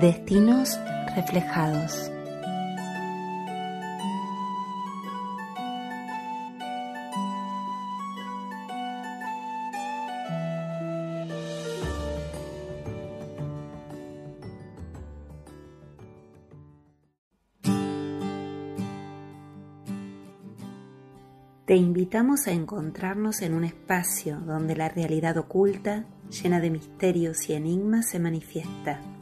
Destinos reflejados. Te invitamos a encontrarnos en un espacio donde la realidad oculta, llena de misterios y enigmas, se manifiesta.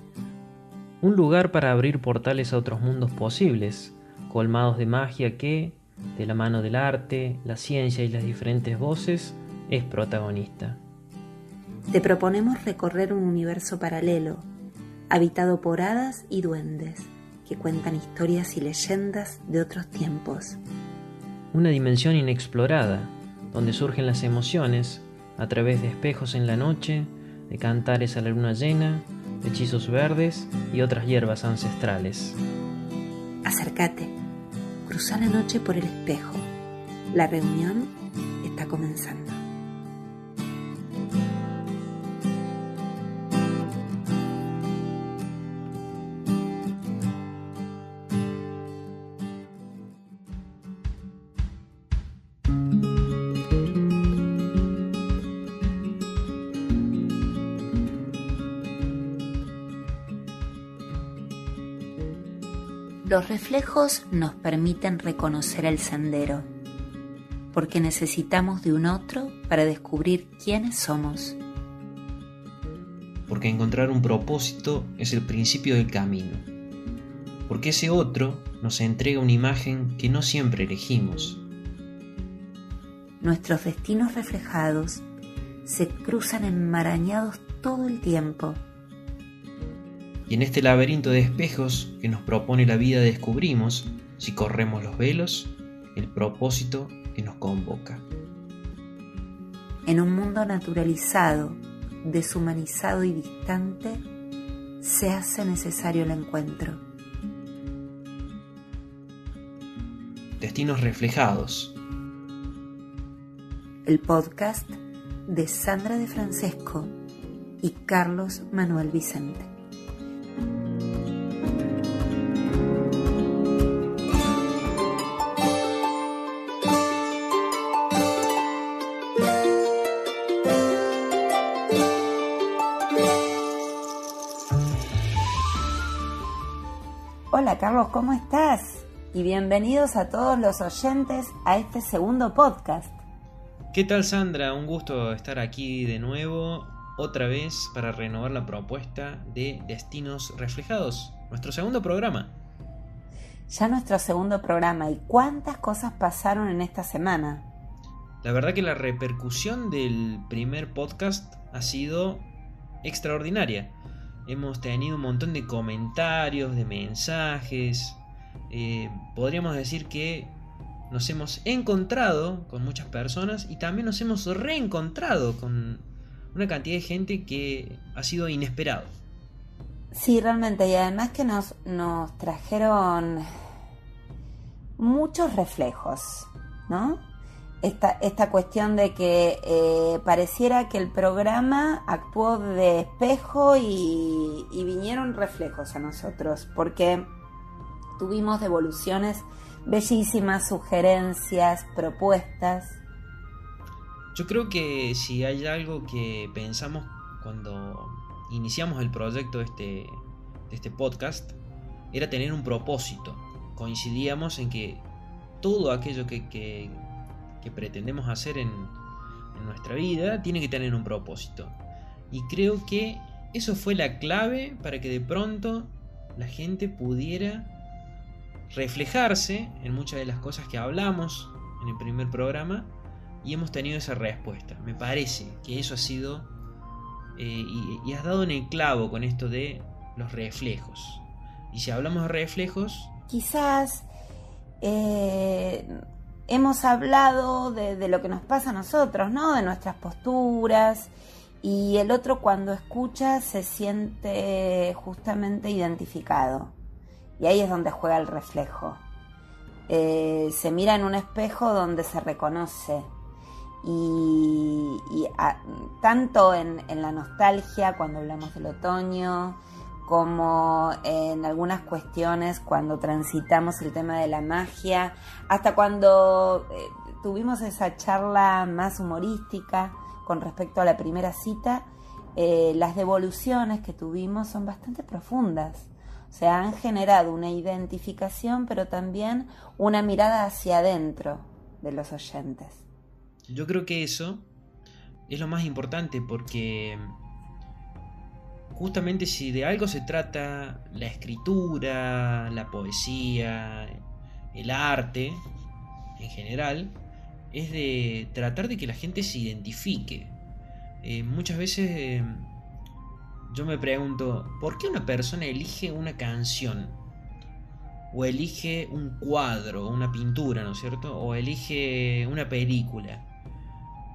Un lugar para abrir portales a otros mundos posibles, colmados de magia que, de la mano del arte, la ciencia y las diferentes voces, es protagonista. Te proponemos recorrer un universo paralelo, habitado por hadas y duendes, que cuentan historias y leyendas de otros tiempos una dimensión inexplorada, donde surgen las emociones a través de espejos en la noche, de cantares a la luna llena, hechizos verdes y otras hierbas ancestrales. Acércate, cruza la noche por el espejo. La reunión está comenzando. Los reflejos nos permiten reconocer el sendero, porque necesitamos de un otro para descubrir quiénes somos. Porque encontrar un propósito es el principio del camino. Porque ese otro nos entrega una imagen que no siempre elegimos. Nuestros destinos reflejados se cruzan enmarañados todo el tiempo y en este laberinto de espejos que nos propone la vida descubrimos, si corremos los velos, el propósito que nos convoca. En un mundo naturalizado, deshumanizado y distante, se hace necesario el encuentro. Destinos reflejados. El podcast de Sandra de Francesco y Carlos Manuel Vicente. Carlos, ¿cómo estás? Y bienvenidos a todos los oyentes a este segundo podcast. ¿Qué tal Sandra? Un gusto estar aquí de nuevo, otra vez para renovar la propuesta de Destinos Reflejados, nuestro segundo programa. Ya nuestro segundo programa, ¿y cuántas cosas pasaron en esta semana? La verdad que la repercusión del primer podcast ha sido extraordinaria hemos tenido un montón de comentarios, de mensajes. Eh, podríamos decir que nos hemos encontrado con muchas personas y también nos hemos reencontrado con una cantidad de gente que ha sido inesperado. Sí, realmente, y además que nos, nos trajeron muchos reflejos, ¿no? Esta, esta cuestión de que eh, pareciera que el programa actuó de espejo y, vinieron reflejos a nosotros, porque tuvimos devoluciones bellísimas, sugerencias, propuestas. Yo creo que si hay algo que pensamos cuando iniciamos el proyecto de este, este podcast, era tener un propósito. Coincidíamos en que todo aquello que, que que pretendemos hacer en, nuestra vida tiene que tener un propósito. Y creo que eso fue la clave para que de pronto la gente pudiera reflejarse en muchas de las cosas que hablamos en el primer programa y hemos tenido esa respuesta. Me parece que eso ha sido eh, y, has dado en el clavo con esto de los reflejos. Y si hablamos de reflejos... Quizás eh, hemos hablado de, lo que nos pasa a nosotros, ¿no? De nuestras posturas. Y el otro cuando escucha se siente justamente identificado. Y ahí es donde juega el reflejo. Eh, se mira en un espejo donde se reconoce. Y, tanto en, en, la nostalgia, cuando hablamos del otoño, como en algunas cuestiones cuando transitamos el tema de la magia, hasta cuando eh, tuvimos esa charla más humorística con respecto a la primera cita, eh, las devoluciones que tuvimos son bastante profundas. O sea, han generado una identificación, pero también una mirada hacia adentro de los oyentes. Yo creo que eso es lo más importante porque justamente si de algo se trata la escritura, la poesía, el arte en general, es de tratar de que la gente se identifique. Eh, muchas veces eh, yo me pregunto, ¿por qué una persona elige una canción? O elige un cuadro, una pintura, ¿no es cierto? O elige una película.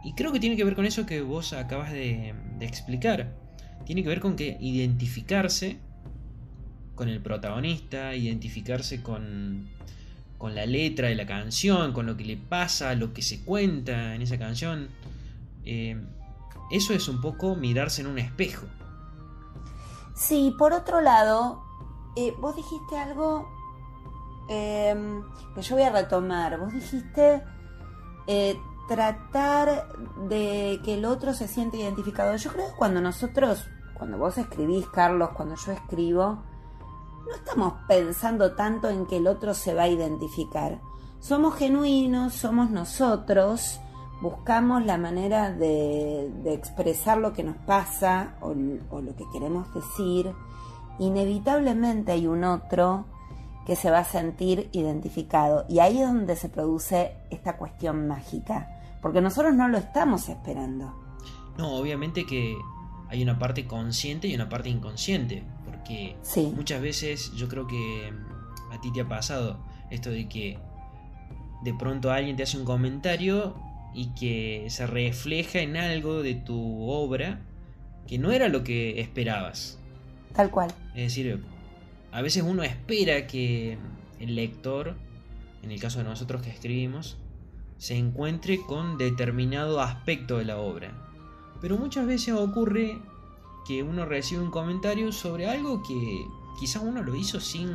Y creo que tiene que ver con eso que vos acabas de explicar tiene que ver con que identificarse con el protagonista, identificarse con, con la letra de la canción, con lo que le pasa, lo que se cuenta en esa canción. Eh, eso es un poco mirarse en un espejo. Sí, por otro lado, eh, vos dijiste algo em, que yo voy a retomar. Vos dijiste eh, tratar de que el otro se siente identificado. Yo creo que cuando nosotros cuando vos escribís, Carlos, cuando yo escribo, no estamos pensando tanto en que el otro se va a identificar. Somos genuinos, somos nosotros, buscamos la manera de, expresar lo que nos pasa o, o lo que queremos decir. Inevitablemente hay un otro que se va a sentir identificado. Y ahí es donde se produce esta cuestión mágica, porque nosotros no lo estamos esperando. No, obviamente que hay una parte consciente y una parte inconsciente. Porque muchas veces yo creo que mm, a ti te ha pasado esto de que de pronto alguien te hace un comentario y que se refleja en algo de tu obra que no era lo que esperabas. Tal cual. Es decir, a veces uno espera que el lector, en el caso de nosotros que escribimos, se encuentre con determinado aspecto de la obra. Pero muchas veces ocurre que uno recibe un comentario sobre algo que quizás uno lo hizo sin,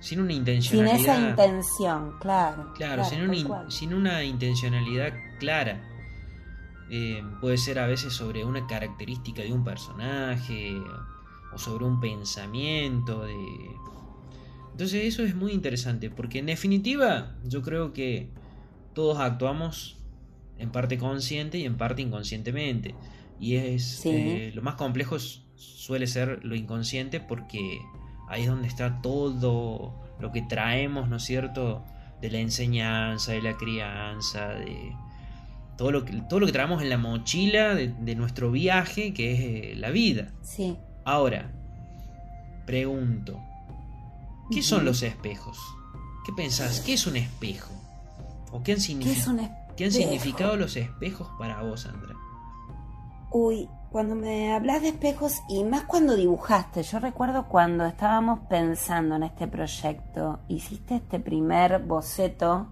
sin una intencionalidad. Sin esa intención, claro. Claro, sin, una intencionalidad clara. Eh, puede ser a veces sobre una característica de un personaje o sobre un pensamiento de... Entonces eso es muy interesante porque en definitiva yo creo que todos actuamos en parte consciente y en parte inconscientemente. Y es eh, lo más complejo suele ser lo inconsciente porque ahí es donde está todo lo que traemos, ¿no es cierto? De la enseñanza, de la crianza, de todo lo que, todo lo que traemos en la mochila de, nuestro viaje, que es eh, la vida. Sí. Ahora, pregunto, ¿qué son los espejos? ¿Qué pensás? ¿Qué es un espejo? ¿O qué han significado? ¿Qué han significado los espejos para vos, Sandra? Uy, cuando me hablas de espejos y más cuando dibujaste, yo recuerdo cuando estábamos pensando en este proyecto, hiciste este primer boceto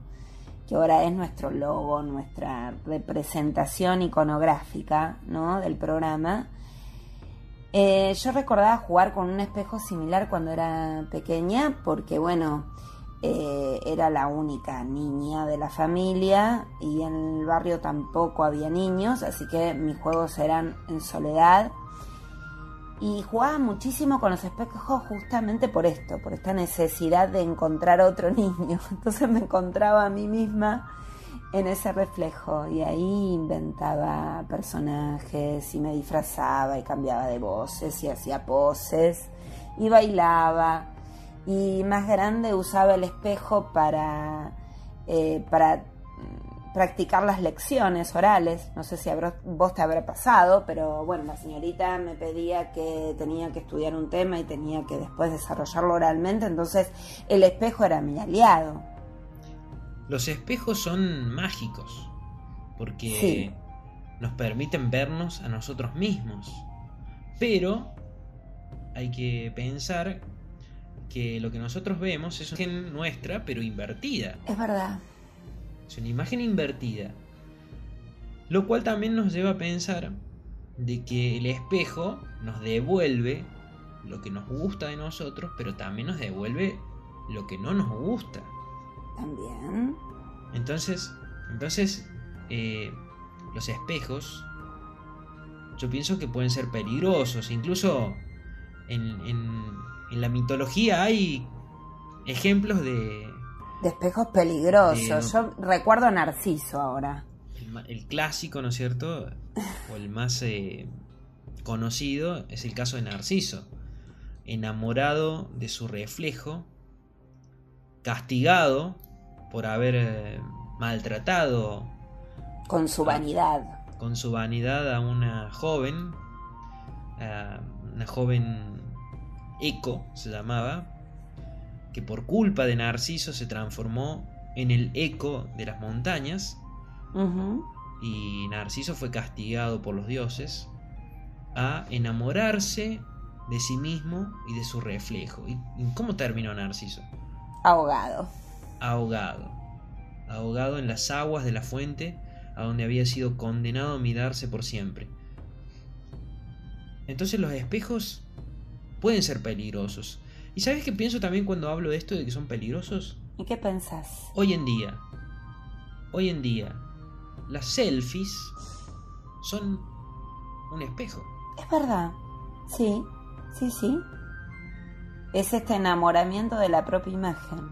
que ahora es nuestro logo, nuestra representación iconográfica ¿no? del programa. Eh, yo recordaba jugar con un espejo similar cuando era pequeña, porque bueno, eh, era la única niña de la familia y en el barrio tampoco había niños, así que mis juegos eran en soledad. Y jugaba muchísimo con los espejos justamente por esto, por esta necesidad de encontrar otro niño. Entonces me encontraba a mí misma en ese reflejo y ahí inventaba personajes y me disfrazaba y cambiaba de voces y hacía poses y bailaba y más grande usaba el espejo para, eh, para practicar las lecciones orales. No sé si vos te habrá pasado, pero bueno, la señorita me pedía que tenía que estudiar un tema y tenía que después desarrollarlo oralmente, entonces el espejo era mi aliado. Los espejos son mágicos porque nos permiten vernos a nosotros mismos, pero hay que pensar que lo que nosotros vemos es una imagen nuestra, pero invertida. Es verdad. Es una imagen invertida. Lo cual también nos lleva a pensar de que el espejo nos devuelve lo que nos gusta de nosotros, pero también nos devuelve lo que no nos gusta. También. Entonces, entonces eh, los espejos, yo pienso que pueden ser peligrosos. Incluso en, en, la mitología hay ejemplos de... De espejos peligrosos. Yo recuerdo a Narciso ahora. El, clásico, ¿no es cierto? O el más eh, conocido es el caso de Narciso. Enamorado de su reflejo, castigado por haber eh, maltratado con su vanidad con su vanidad a una joven una joven Eco se llamaba que por culpa de Narciso se transformó en el eco de las montañas y Narciso fue castigado por los dioses a enamorarse de sí mismo y de su reflejo. ¿Y cómo terminó Narciso? Ahogado. Ahogado. Ahogado en las aguas de la fuente a donde había sido condenado a mirarse por siempre. Entonces los espejos pueden ser peligrosos. ¿Y sabes qué pienso también cuando hablo de esto de que son peligrosos? ¿Y qué pensás? Hoy en día, hoy en día, las selfies son un espejo. Es verdad. Sí, sí, sí. Es este enamoramiento de la propia imagen.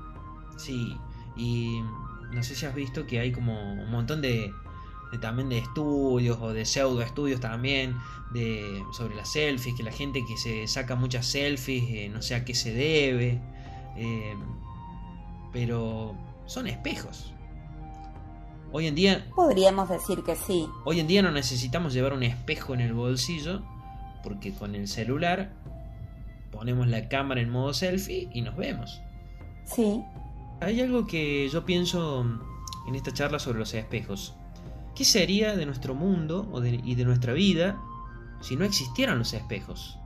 Sí, y no sé si has visto que hay como un montón de, también de estudios o de pseudo estudios también de sobre las selfies, que la gente que se saca muchas selfies eh, no sé a qué se debe, eh, pero son espejos. Hoy en día... Podríamos decir que sí. Hoy en día no necesitamos llevar un espejo en el bolsillo porque con el celular ponemos la cámara en modo selfie y nos vemos. Sí. Hay algo que yo pienso en esta charla sobre los espejos. ¿Qué sería de nuestro mundo y de nuestra vida si no existieran los espejos?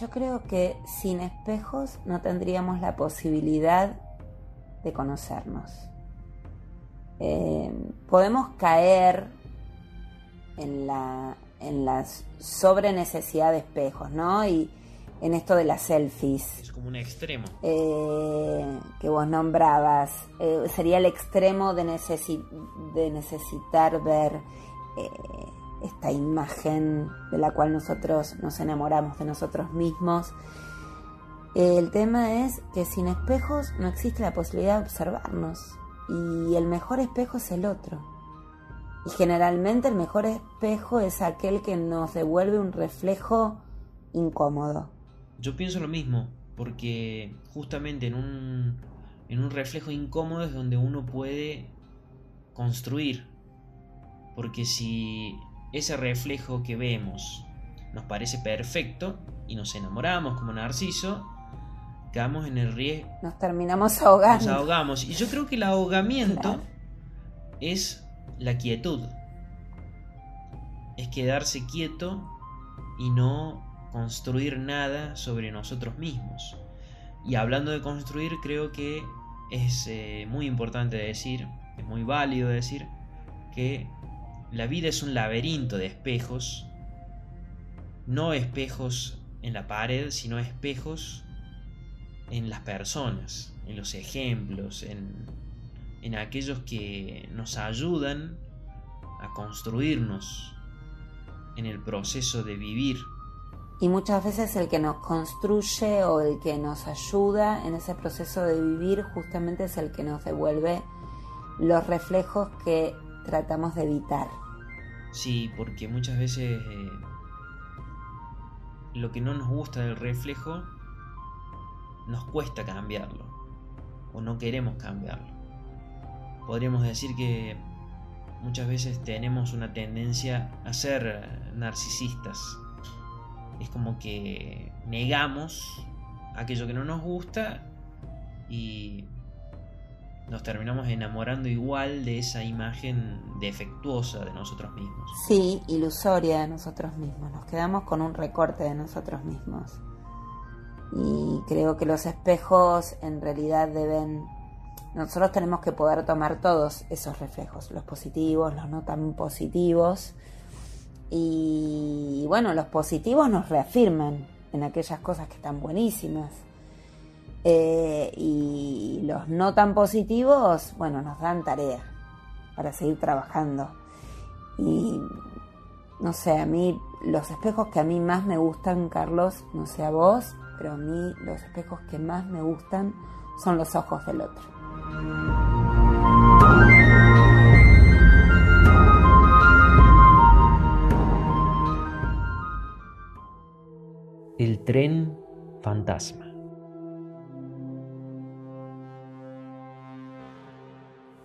Yo creo que sin espejos no tendríamos la posibilidad de conocernos. Eh, podemos caer en la, en la sobre necesidad de espejos, ¿no? Y en esto de las selfies. Es como un extremo. Eh, que vos nombrabas. Eh, sería el extremo de, de necesitar ver eh, esta imagen de la cual nosotros nos enamoramos de nosotros mismos. el tema es que sin espejos no existe la posibilidad de observarnos. Y el mejor espejo es el otro. Y generalmente el mejor espejo es aquel que nos devuelve un reflejo incómodo. Yo pienso lo mismo, porque justamente en un, en un reflejo incómodo es donde uno puede construir. Porque si ese reflejo que vemos nos parece perfecto y nos enamoramos como Narciso, quedamos en el riesgo. Nos terminamos ahogando. Nos ahogamos. Y yo creo que el ahogamiento es la quietud. Es quedarse quieto y no construir nada sobre nosotros mismos. Y hablando de construir, creo que es eh, muy importante decir, es muy válido decir, que la vida es un laberinto de espejos, no espejos en la pared, sino espejos en las personas, en los ejemplos, en, en aquellos que nos ayudan a construirnos en el proceso de vivir y muchas veces el que nos construye o el que nos ayuda en ese proceso de vivir justamente es el que nos devuelve los reflejos que tratamos de evitar. Sí, porque muchas veces eh, lo que no nos gusta del reflejo nos cuesta cambiarlo o no queremos cambiarlo. Podríamos decir que muchas veces tenemos una tendencia a ser narcisistas es como que negamos aquello que no nos gusta y nos terminamos enamorando igual de esa imagen defectuosa de nosotros mismos. Sí, ilusoria de nosotros mismos. Nos quedamos con un recorte de nosotros mismos. Y creo que los espejos en realidad deben... Nosotros tenemos que poder tomar todos esos reflejos, los positivos, los no tan positivos, y bueno, los positivos nos reafirman en aquellas cosas que están buenísimas. Eh, y los no tan positivos, bueno, nos dan tarea para seguir trabajando. Y no sé, a mí los espejos que a mí más me gustan, Carlos, no sé a vos, pero a mí los espejos que más me gustan son los ojos del otro. El tren fantasma.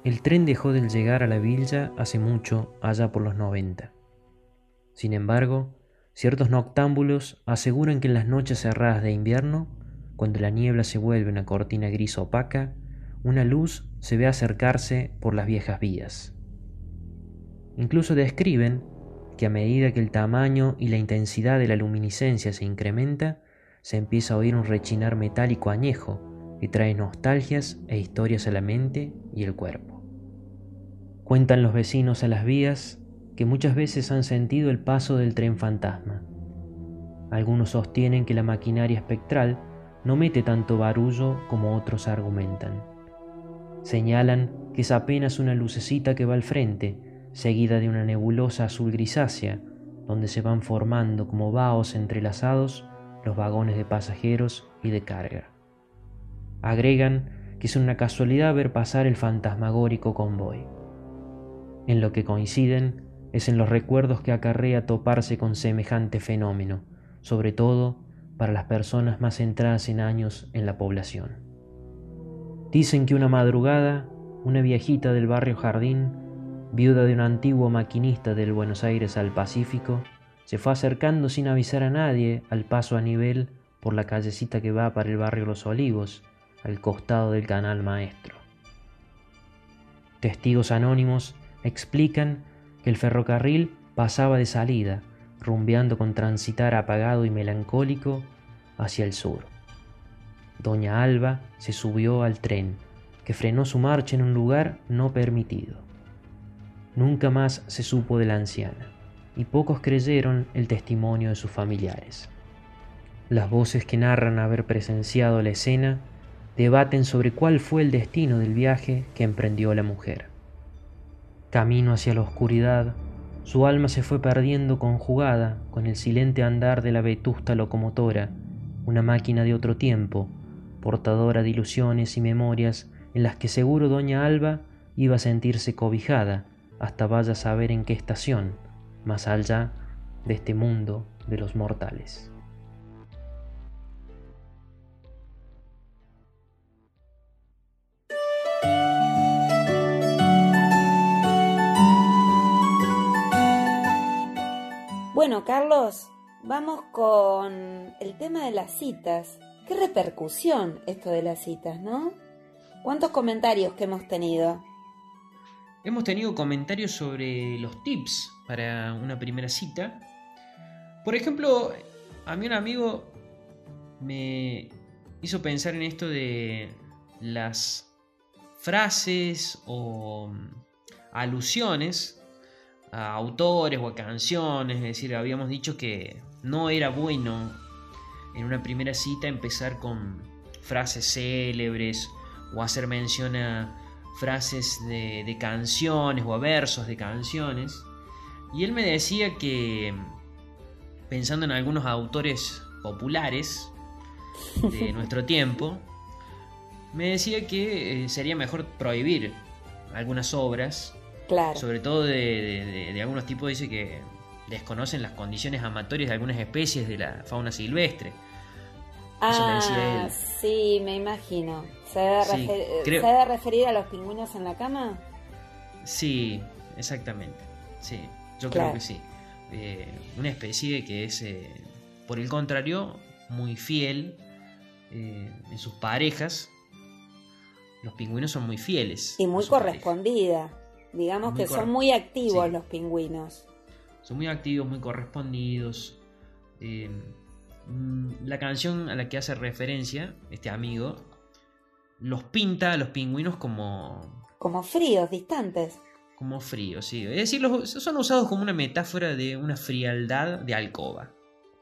El tren dejó de llegar a la villa hace mucho, allá por los 90. Sin embargo, ciertos noctámbulos aseguran que en las noches cerradas de invierno, cuando la niebla se vuelve una cortina gris opaca, una luz se ve acercarse por las viejas vías. Incluso describen que a medida que el tamaño y la intensidad de la luminiscencia se incrementa, se empieza a oír un rechinar metálico añejo que trae nostalgias e historias a la mente y el cuerpo. Cuentan los vecinos a las vías que muchas veces han sentido el paso del tren fantasma. Algunos sostienen que la maquinaria espectral no mete tanto barullo como otros argumentan. Señalan que es apenas una lucecita que va al frente, seguida de una nebulosa azul grisácea, donde se van formando como vaos entrelazados los vagones de pasajeros y de carga. Agregan que es una casualidad ver pasar el fantasmagórico convoy. En lo que coinciden es en los recuerdos que acarrea toparse con semejante fenómeno, sobre todo para las personas más centradas en años en la población. Dicen que una madrugada, una viejita del barrio Jardín, viuda de un antiguo maquinista del Buenos Aires al Pacífico, se fue acercando sin avisar a nadie al paso a nivel por la callecita que va para el barrio Los Olivos, al costado del canal maestro. Testigos anónimos explican que el ferrocarril pasaba de salida, rumbeando con transitar apagado y melancólico hacia el sur. Doña Alba se subió al tren, que frenó su marcha en un lugar no permitido. Nunca más se supo de la anciana, y pocos creyeron el testimonio de sus familiares. Las voces que narran haber presenciado la escena debaten sobre cuál fue el destino del viaje que emprendió la mujer. Camino hacia la oscuridad, su alma se fue perdiendo conjugada con el silente andar de la vetusta locomotora, una máquina de otro tiempo, portadora de ilusiones y memorias en las que seguro doña Alba iba a sentirse cobijada hasta vaya a saber en qué estación, más allá de este mundo de los mortales. Bueno, Carlos, vamos con el tema de las citas. ¿Qué repercusión esto de las citas, no? ¿Cuántos comentarios que hemos tenido? Hemos tenido comentarios sobre los tips para una primera cita. Por ejemplo, a mí un amigo me hizo pensar en esto de las frases o alusiones a autores o a canciones, es decir, habíamos dicho que no era bueno en una primera cita empezar con frases célebres o hacer mención a frases de, canciones o a versos de canciones. Y él me decía que, pensando en algunos autores populares de nuestro tiempo, me decía que eh, sería mejor prohibir algunas obras sobre todo de, algunos tipos dice que desconocen las condiciones amatorias de algunas especies de la fauna silvestre. Ah, sí, me imagino. ¿Se debe, referir a los pingüinos en la cama? Sí, exactamente. Sí, yo creo que sí. Eh, una especie que es, eh, por el contrario, muy fiel eh, en sus parejas. Los pingüinos son muy fieles. Y muy correspondida. Digamos que son muy activos los pingüinos. Son muy activos, muy correspondidos. Mm, la canción a la que hace referencia este amigo los pinta a los pingüinos como... Como fríos, distantes. Como fríos, sí. Es decir, son usados como una metáfora de una frialdad de alcoba.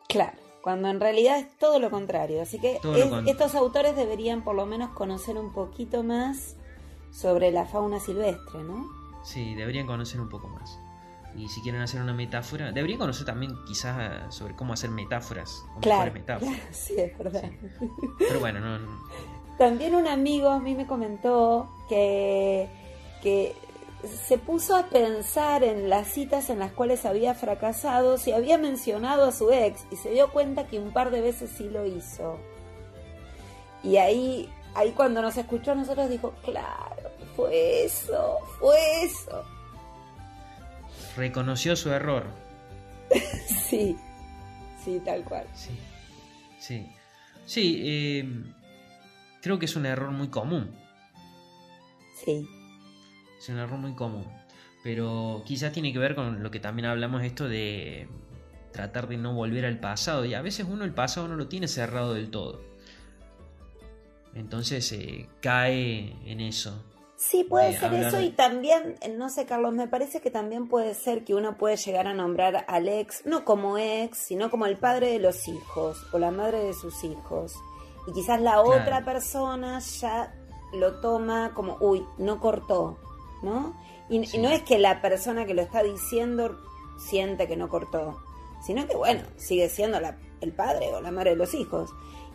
Claro. cuando en realidad es todo lo contrario. Así que es- contrario. estos autores deberían por lo menos conocer un poquito más sobre la fauna silvestre, ¿no? Sí, deberían conocer un poco más. Y si quieren hacer una metáfora, deberían conocer también quizás sobre cómo hacer metáforas, o Claro, metáforas. claro, sí, es verdad. Pero bueno, no, no- También un amigo a mí me comentó que, que se puso a pensar en las citas en las cuales había fracasado, si había mencionado a su ex y se dio cuenta que un par de veces sí lo hizo. Y ahí, ahí cuando nos escuchó a nosotros dijo, claro, fue eso, fue eso. Reconoció su error. Sí, sí, tal cual. Sí, sí, sí. eh, creo que es un error muy común. Sí, Es un error muy común. Pero quizás tiene que ver con lo que también hablamos esto de tratar de no volver al pasado. Y a veces uno el pasado no lo tiene cerrado del todo. Entonces eh, cae en eso. Sí, puede de ser hablar eso y también, eh, no sé, Carlos, me parece que también puede ser que uno puede llegar a nombrar al ex, no como ex, sino como el padre de los hijos o la madre de sus hijos. Y quizás la Claro. otra persona ya lo toma como, uy, no cortó, ¿no? Y, y no es que la persona que lo está diciendo siente que no cortó, sino que, bueno, sigue siendo la- el padre o la madre de los hijos.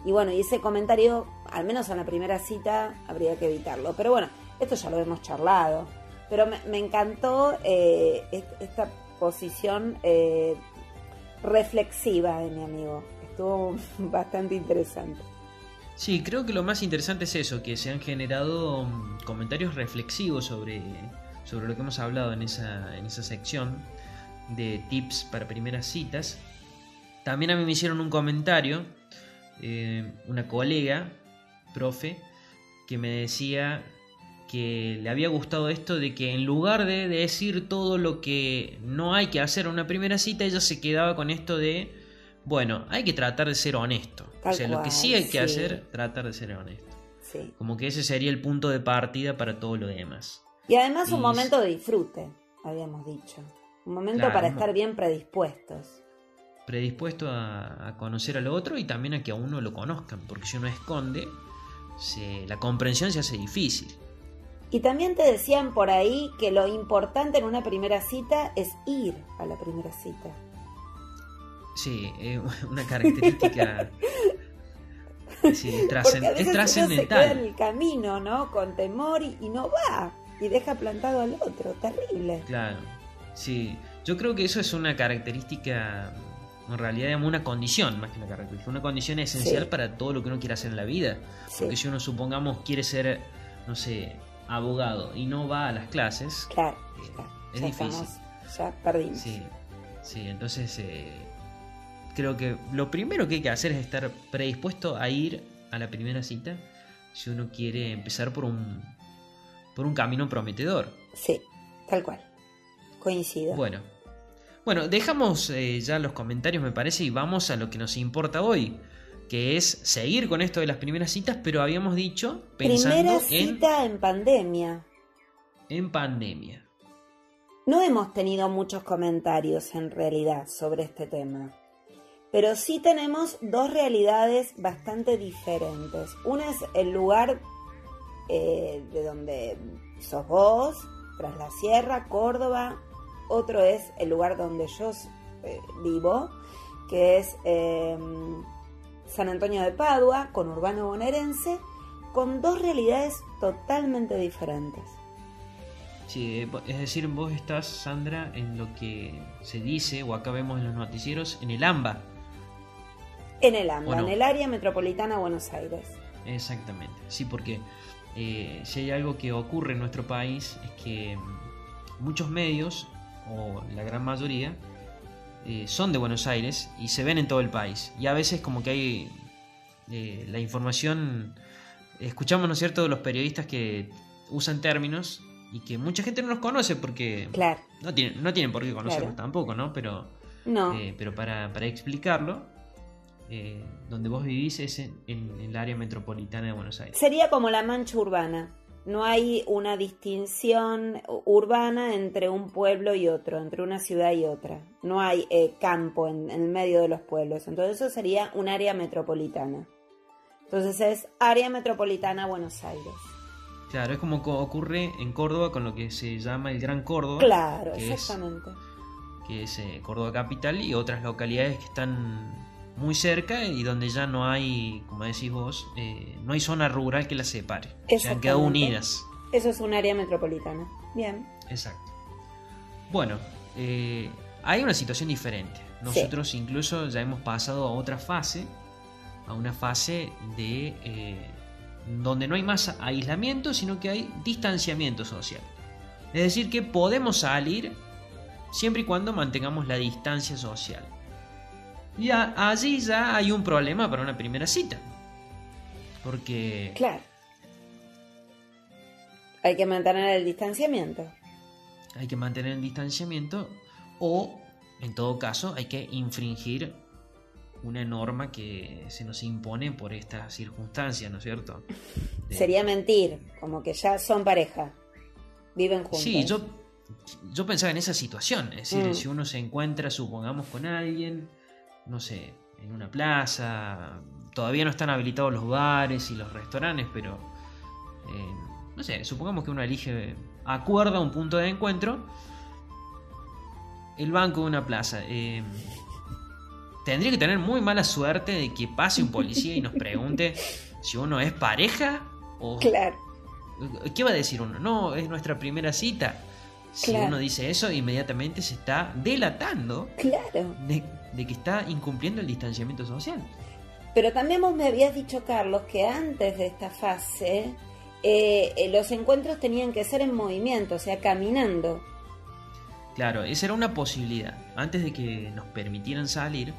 Y bueno, y ese comentario, al menos en la primera cita, habría que evitarlo. Pero bueno, esto ya lo hemos charlado. Pero me, encantó eh, est- esta posición eh, reflexiva de mi amigo. Estuvo bastante interesante. Sí, creo que lo más interesante es eso, que se han generado mm, comentarios reflexivos sobre, sobre lo que hemos hablado en esa, en esa sección de tips para primeras citas. También a mí me hicieron un comentario, eh, una colega, profe, que me decía que le había gustado esto de que en lugar de decir todo lo que no hay que hacer en una primera cita, ella se quedaba con esto de, bueno, hay que tratar de ser honesto. Tal o sea, lo que sí hay que sí. hacer, tratar de ser honesto. Sí. Como que ese sería el punto de partida para todo lo demás. Y además un momento de disfrute, habíamos dicho. Un momento Claro, para estar bien predispuestos. Predispuesto a, a conocer al otro y también a que a uno lo conozcan, porque si uno esconde, se- la comprensión se hace difícil. Y también te decían por ahí que lo importante en una primera cita es ir a la primera cita. Sí, es una característica sí, es, trascen- Porque a es uno se queda en trascendental. el camino, ¿no? Con temor y, y no va. Y deja plantado al otro. Terrible. Claro, sí. Yo creo que eso es una característica, en realidad, una condición, más que una característica, una condición esencial Sí. para todo lo que uno quiere hacer en la vida. Sí. Porque si uno, supongamos, quiere ser, no sé, abogado y no va a las clases, Claro, Eh, claro. es ya difícil. estamos- ya perdimos. sí, sí, entonces eh, creo que lo primero que hay que hacer es estar predispuesto a ir a la primera cita si uno quiere empezar por un, por un camino prometedor. Sí, tal cual. Coincido. Bueno, bueno, dejamos eh, ya los comentarios, me parece, y vamos a lo que nos importa hoy, que es seguir con esto de las primeras citas, pero habíamos dicho pensando Primera en, cita en pandemia. en pandemia. No hemos tenido muchos comentarios en realidad sobre este tema, pero sí tenemos dos realidades bastante diferentes. Una es el lugar eh, de donde sos vos, tras la sierra, Córdoba. Otro es el lugar donde yo eh, vivo, que es eh, San Antonio de Padua, con Urbano Bonaerense, con dos realidades totalmente diferentes. Sí, eh, es decir, vos estás, Sandra, en lo que se dice, o acá vemos en los noticieros, en el AMBA. En el AMBA, en el área metropolitana de Buenos Aires. Exactamente, sí, porque eh, si hay algo que ocurre en nuestro país es que muchos medios, o la gran mayoría, eh, son de Buenos Aires y se ven en todo el país. Y a veces como que hay eh, la información, escuchamos, ¿no es cierto?, los periodistas que usan términos y que mucha gente no los conoce porque Claro, no tienen, no tienen por qué conocerlos Claro. tampoco, ¿no? Pero, no. eh, pero para, para explicarlo, eh, donde vos vivís es en, en el área metropolitana de Buenos Aires. Sería como la mancha urbana, no hay una distinción urbana entre un pueblo y otro, entre una ciudad y otra. No hay eh, campo en, en el medio de los pueblos. Entonces eso sería un área metropolitana. Entonces es área metropolitana Buenos Aires. Claro, es como co- ocurre en Córdoba con lo que se llama el Gran Córdoba. Claro, que es- exactamente. que es eh, Córdoba Capital, y otras localidades que están muy cerca y donde ya no hay, como decís vos, eh, no hay zona rural que las separe. Se han quedado unidas. Eso es un área metropolitana. Bien. Exacto. Bueno, eh, hay una situación diferente. Nosotros incluso ya hemos pasado a otra fase, a una fase de eh, donde no hay más aislamiento, sino que hay distanciamiento social. Es decir, que podemos salir siempre y cuando mantengamos la distancia social. Y a- allí ya hay un problema para una primera cita. Porque Claro. Hay que mantener el distanciamiento. hay que mantener el distanciamiento o, en todo caso, hay que infringir una norma que se nos impone por estas circunstancias, ¿no es cierto? De- Sería mentir, como que ya son pareja. Viven juntos. Sí, yo, yo pensaba en esa situación, es decir, Mm. si uno se encuentra, supongamos, con alguien, no sé, en una plaza, todavía no están habilitados los bares y los restaurantes, pero, eh, no sé, supongamos que uno elige, acuerda un punto de encuentro, el banco de una plaza. eh, tendría que tener muy mala suerte de que pase un policía y nos pregunte si uno es pareja o, Claro. ¿Qué va a decir uno? No, es nuestra primera cita. Si Claro. uno dice eso, inmediatamente se está delatando Claro. de, de que está incumpliendo el distanciamiento social. Pero también vos me habías dicho, Carlos, que antes de esta fase eh, eh, los encuentros tenían que ser en movimiento, o sea, caminando. Claro, esa era una posibilidad. Antes de que nos permitieran salir,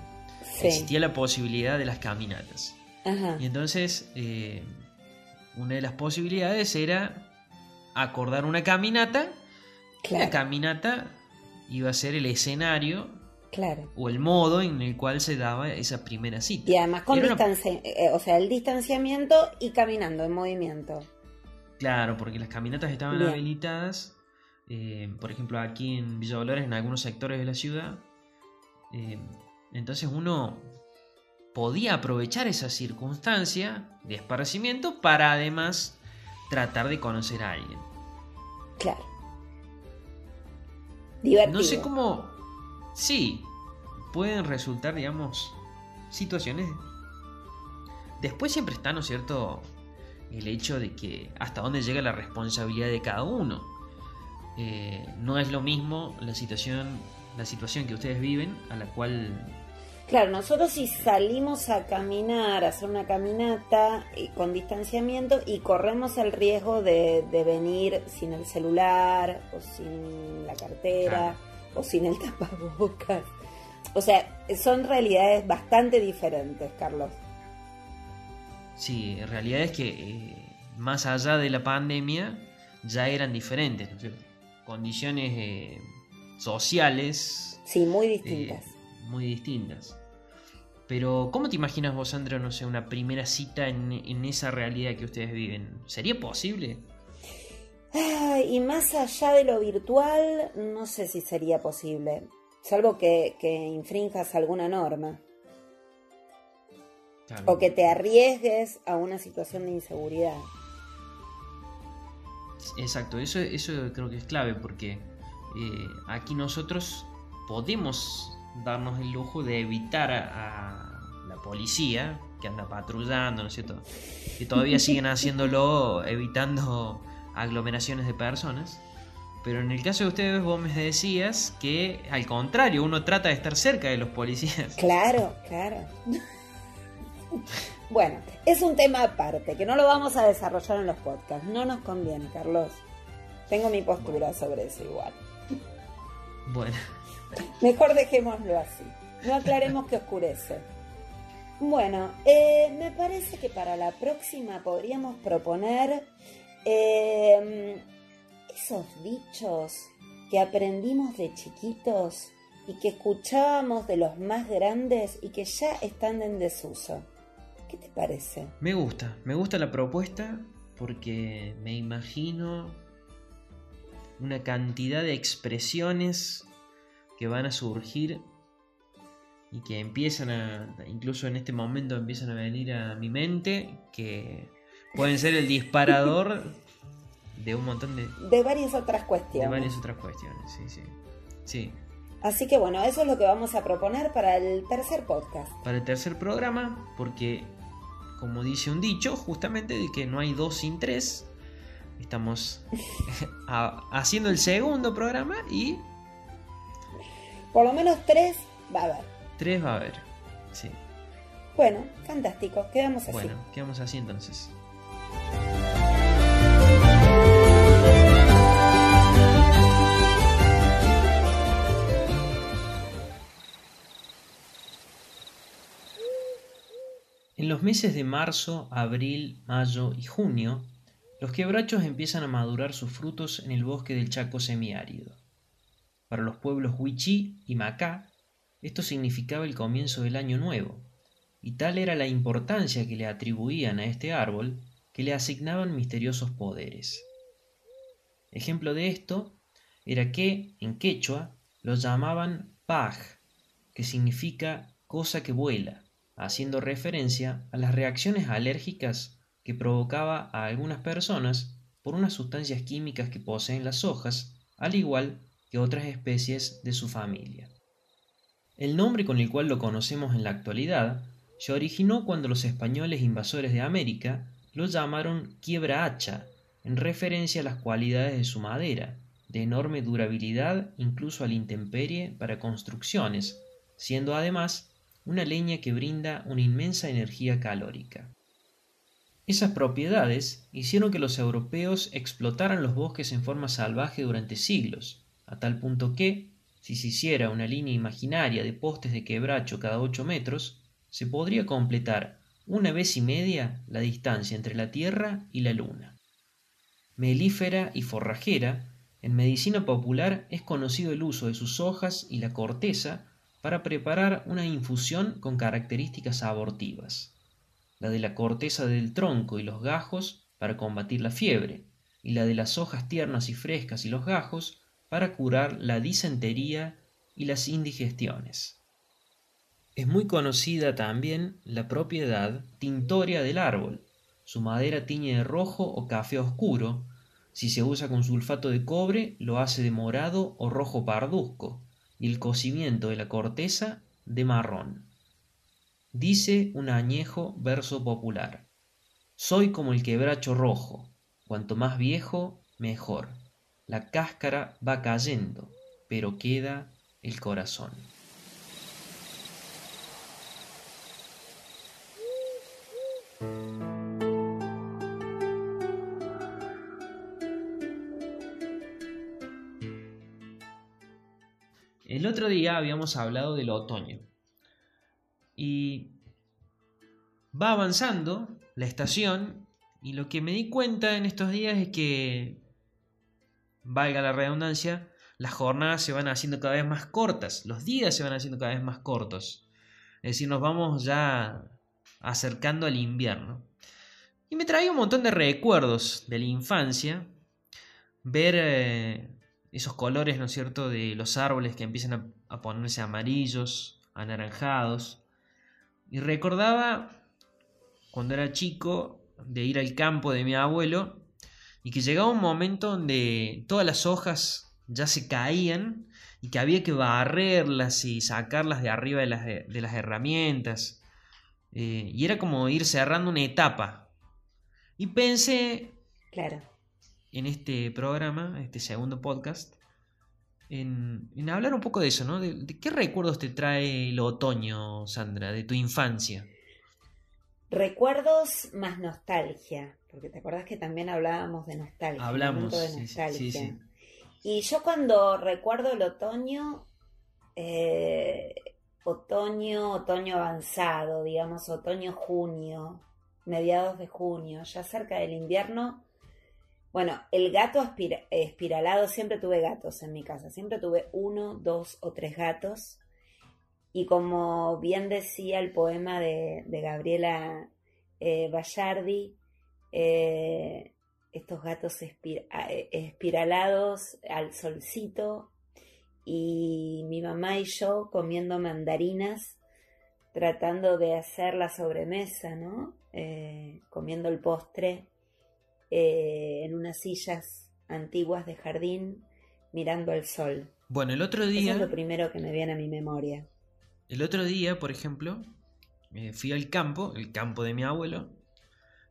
Sí. existía la posibilidad de las caminatas. Ajá. Y entonces, eh, una de las posibilidades era acordar una caminata. y La Claro. caminata iba a ser el escenario Claro. o el modo en el cual se daba esa primera cita. Y además con una- distancia, eh, o sea, el distanciamiento y caminando en movimiento. Claro, porque las caminatas estaban Bien. habilitadas, eh, por ejemplo, aquí en Villa Dolores, en algunos sectores de la ciudad. eh, entonces uno podía aprovechar esa circunstancia de esparcimiento para además tratar de conocer a alguien. Claro. Divertido. No sé cómo... Sí, pueden resultar, digamos, situaciones... Después siempre está, ¿no es cierto?, el hecho de que hasta dónde llega la responsabilidad de cada uno. Eh, no es lo mismo la situación, la situación que ustedes viven a la cual... Claro, nosotros si salimos a caminar, a hacer una caminata eh, con distanciamiento y corremos el riesgo de, de venir sin el celular o sin la cartera o sin el tapabocas. O sea, son realidades bastante diferentes, Carlos. Sí, en realidad es que eh, más allá de la pandemia ya eran diferentes, ¿no es cierto? Condiciones eh, sociales Sí, muy eh, distintas. muy distintas. Pero, ¿cómo te imaginas vos, Sandra, no sé, una primera cita en, en esa realidad que ustedes viven? ¿Sería posible? Y más allá de lo virtual, no sé si sería posible, salvo que, que infrinjas alguna norma o que te arriesgues a una situación de inseguridad. Exacto, eso, eso creo que es clave porque eh, aquí nosotros podemos darnos el lujo de evitar a, a la policía que anda patrullando, ¿no es cierto? Que todavía siguen haciéndolo evitando aglomeraciones de personas. Pero en el caso de ustedes vos me decías que al contrario, uno trata de estar cerca de los policías. Claro, claro. bueno, es un tema aparte, que no lo vamos a desarrollar en los podcasts. No nos conviene, Carlos. Tengo mi postura sobre eso igual. Bueno, Mejor dejémoslo así. No aclaremos que oscurece. Bueno, eh, me parece que para la próxima podríamos proponer eh, esos dichos que aprendimos de chiquitos y que escuchábamos de los más grandes y que ya están en desuso. ¿Qué te parece? me gusta, me gusta la propuesta porque me imagino una cantidad de expresiones que van a surgir y que empiezan a, incluso en este momento empiezan a venir a mi mente, que pueden ser el disparador de un montón de... De varias otras cuestiones. De varias otras cuestiones, sí, sí. Sí. Así que bueno, eso es lo que vamos a proponer para el tercer podcast. Para el tercer programa, porque como dice un dicho, justamente de que no hay dos sin tres. Estamos haciendo el segundo programa y... Por lo menos tres va a haber. Tres va a haber, sí. Bueno, fantástico, quedamos así. Bueno, quedamos así entonces. En los meses de marzo, abril, mayo y junio, los quebrachos empiezan a madurar sus frutos en el bosque del Chaco semiárido. Para los pueblos Huichí y Macá, esto significaba el comienzo del año nuevo, y tal era la importancia que le atribuían a este árbol que le asignaban misteriosos poderes. Ejemplo de esto era que, en quechua, lo llamaban paj, que significa cosa que vuela, haciendo referencia a las reacciones alérgicas que provocaba a algunas personas por unas sustancias químicas que poseen las hojas, al igual que otras especies de su familia. El nombre con el cual lo conocemos en la actualidad se originó cuando los españoles invasores de América lo llamaron quiebra hacha, en referencia a las cualidades de su madera, de enorme durabilidad incluso a la intemperie para construcciones, siendo además una leña que brinda una inmensa energía calórica. Esas propiedades hicieron que los europeos explotaran los bosques en forma salvaje durante siglos, a tal punto que, si se hiciera una línea imaginaria de postes de quebracho cada ocho metros, se podría completar una vez y media la distancia entre la Tierra y la Luna. Melífera y forrajera, en medicina popular es conocido el uso de sus hojas y la corteza para preparar una infusión con características abortivas, la de la corteza del tronco y los gajos para combatir la fiebre, y la de las hojas tiernas y frescas y los gajos para curar la disentería y las indigestiones. Es muy conocida también la propiedad tintoria del árbol. Su madera tiñe de rojo o café oscuro. Si se usa con sulfato de cobre, lo hace de morado o rojo parduzco y el cocimiento de la corteza de marrón. Dice un añejo verso popular. Soy como el quebracho rojo, cuanto más viejo, mejor. La cáscara va cayendo, pero queda el corazón. El otro día habíamos hablado del otoño. Y va avanzando la estación y lo que me di cuenta en estos días es que, valga la redundancia, las jornadas se van haciendo cada vez más cortas, los días se van haciendo cada vez más cortos. Es decir, nos vamos ya acercando al invierno. Y me traía un montón de recuerdos de la infancia, ver eh, esos colores, ¿no es cierto?, de los árboles que empiezan a, ponerse amarillos, anaranjados. Y recordaba cuando era chico de ir al campo de mi abuelo y que llegaba un momento donde todas las hojas ya se caían y que había que barrerlas y sacarlas de arriba de las, herramientas. Eh, y era como ir cerrando una etapa. Y pensé claro en este programa, este segundo podcast, en, hablar un poco de eso, ¿no? De, qué recuerdos te trae el otoño, Sandra, de tu infancia. Recuerdos más nostalgia, porque te acuerdas que también hablábamos de nostalgia. Hablamos de nostalgia. Y yo cuando recuerdo el otoño, eh, otoño, otoño avanzado, digamos, otoño-junio, mediados de junio, ya cerca del invierno, bueno, el gato espiralado, siempre tuve gatos en mi casa, siempre tuve uno, dos o tres gatos. Y como bien decía el poema de, Gabriela eh, eh, estos gatos espiralados al solcito y mi mamá y yo comiendo mandarinas tratando de hacer la sobremesa, ¿no? Eh, comiendo el postre eh, en unas sillas antiguas de jardín mirando al sol. Bueno, el otro día... Eso es lo primero que me viene a mi memoria. El otro día, por ejemplo, eh, fui al campo, el campo de mi abuelo,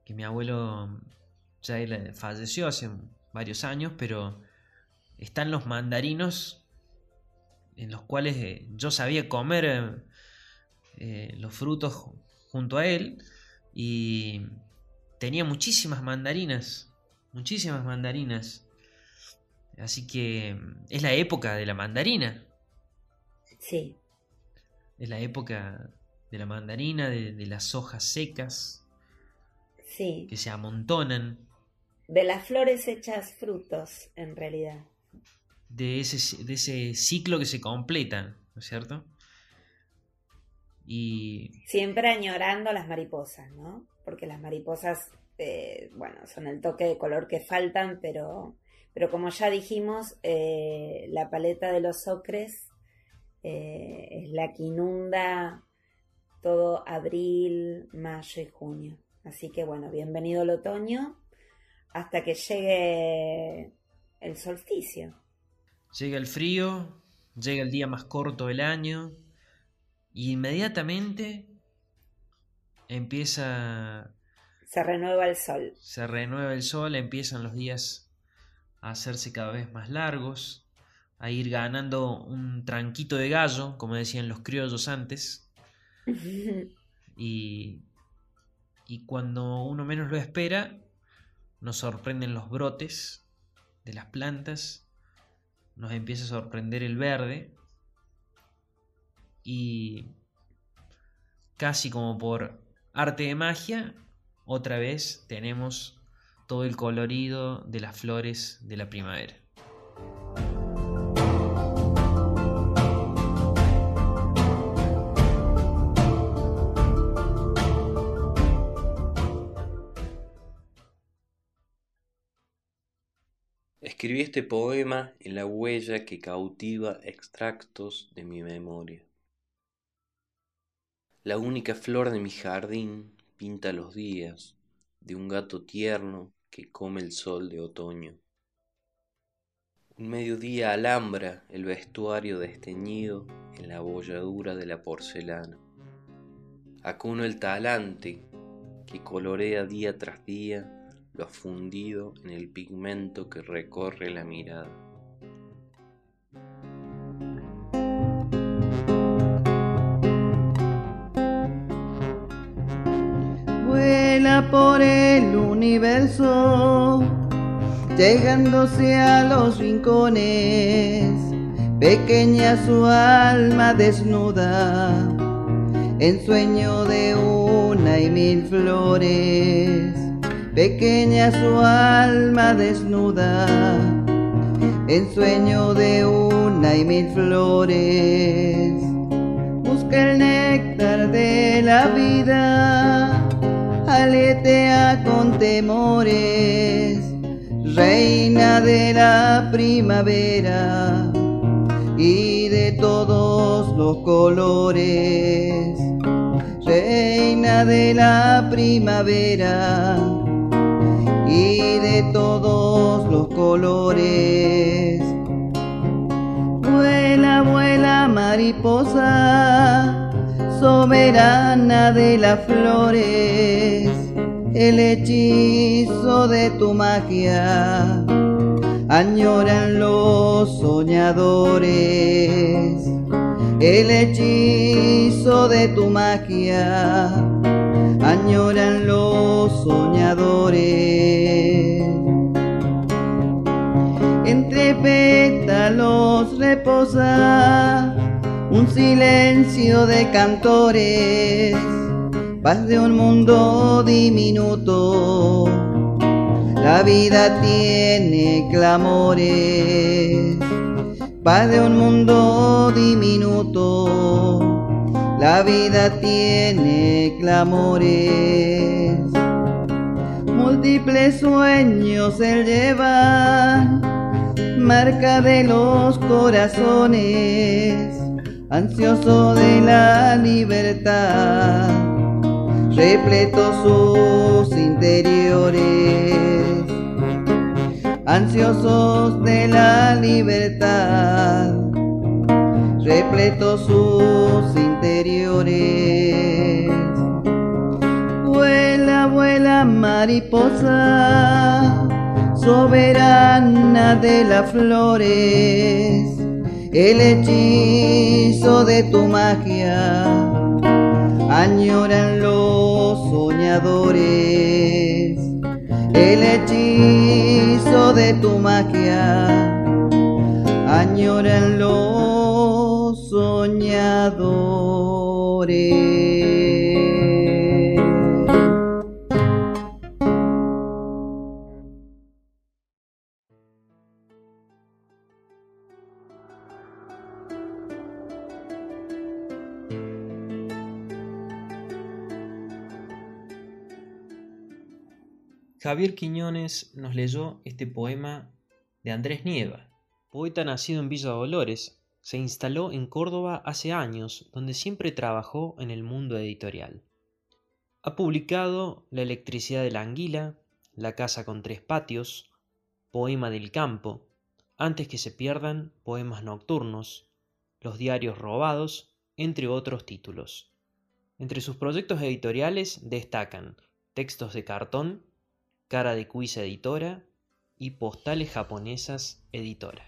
que mi abuelo ya él falleció hace varios años, pero están los mandarinos en los cuales eh, yo sabía comer eh, los frutos junto a él y tenía muchísimas mandarinas, muchísimas mandarinas. Así que mm, es la época de la mandarina. Sí. Es la época de la mandarina, de, las hojas secas. Sí. Que se amontonan. De las flores hechas frutos, en realidad. De ese, de ese ciclo que se completa, ¿no es cierto? Y... Siempre añorando las mariposas, ¿no? Porque las mariposas, eh, bueno, son el toque de color que faltan, pero pero como ya dijimos, eh, la paleta de los ocres eh, es la que inunda todo abril, mayo y junio. Así que bueno, bienvenido el otoño hasta que llegue el solsticio. Llega el frío, llega el día más corto del año y inmediatamente empieza... Se renueva el sol. Se renueva el sol, empiezan los días a hacerse cada vez más largos, a ir ganando un tranquito de gallo, como decían los criollos antes. y, y cuando uno menos lo espera, nos sorprenden los brotes de las plantas, nos empieza a sorprender el verde y casi como por arte de magia, otra vez tenemos todo el colorido de las flores de la primavera. Escribí este poema en la huella que cautiva extractos de mi memoria. La única flor de mi jardín pinta los días de un gato tierno que come el sol de otoño. Un mediodía alambra el vestuario desteñido en la bolladura de la porcelana. Acuno el talante que colorea día tras día lo afundido en el pigmento que recorre la mirada. Por el universo, llegándose a los rincones, pequeña su alma desnuda, en sueño de una y mil flores, pequeña su alma desnuda, en sueño de una y mil flores, busca el néctar de la vida aletea con temores, reina de la primavera y de todos los colores, reina de la primavera y de todos los colores. Vuela, vuela mariposa soberana de las flores, el hechizo de tu magia, añoran los soñadores, el hechizo de tu magia, añoran los soñadores. Entre pétalos reposa un silencio de cantores, paz de un mundo diminuto. La vida tiene clamores, paz de un mundo diminuto. La vida tiene clamores. múltiples sueños él lleva, marca de los corazones, ansioso de la libertad, repleto sus interiores, ansiosos de la libertad, repleto sus interiores. Vuela mariposa, soberana de las flores, el hechizo de tu magia, añoran soñadores, el hechizo de tu magia, añoran los soñadores. Javier Quiñones nos leyó este poema de Andrés Nieva, poeta nacido en Villa Dolores, se instaló en Córdoba hace años, donde siempre trabajó en el mundo editorial. Ha publicado La electricidad de la anguila, La casa con tres patios, Poema del campo, Antes que se pierdan, Poemas nocturnos, Los diarios robados, entre otros títulos. Entre sus proyectos editoriales destacan Textos de cartón Cara de Quiz Editora y Postales Japonesas Editora.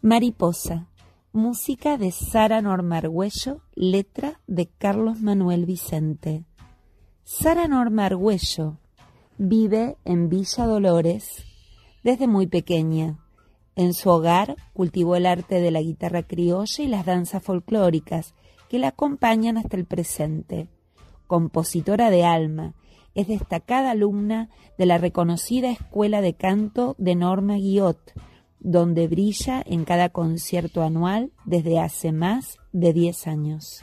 Mariposa, música de Sara Norma Argüello, letra de Carlos Manuel Vicente. Sara Norma Argüello vive en Villa Dolores desde muy pequeña. En su hogar cultivó el arte de la guitarra criolla y las danzas folclóricas que la acompañan hasta el presente. Compositora de alma, es destacada alumna de la reconocida Escuela de Canto de Norma Guillot, donde brilla en cada concierto anual desde hace más de 10 años.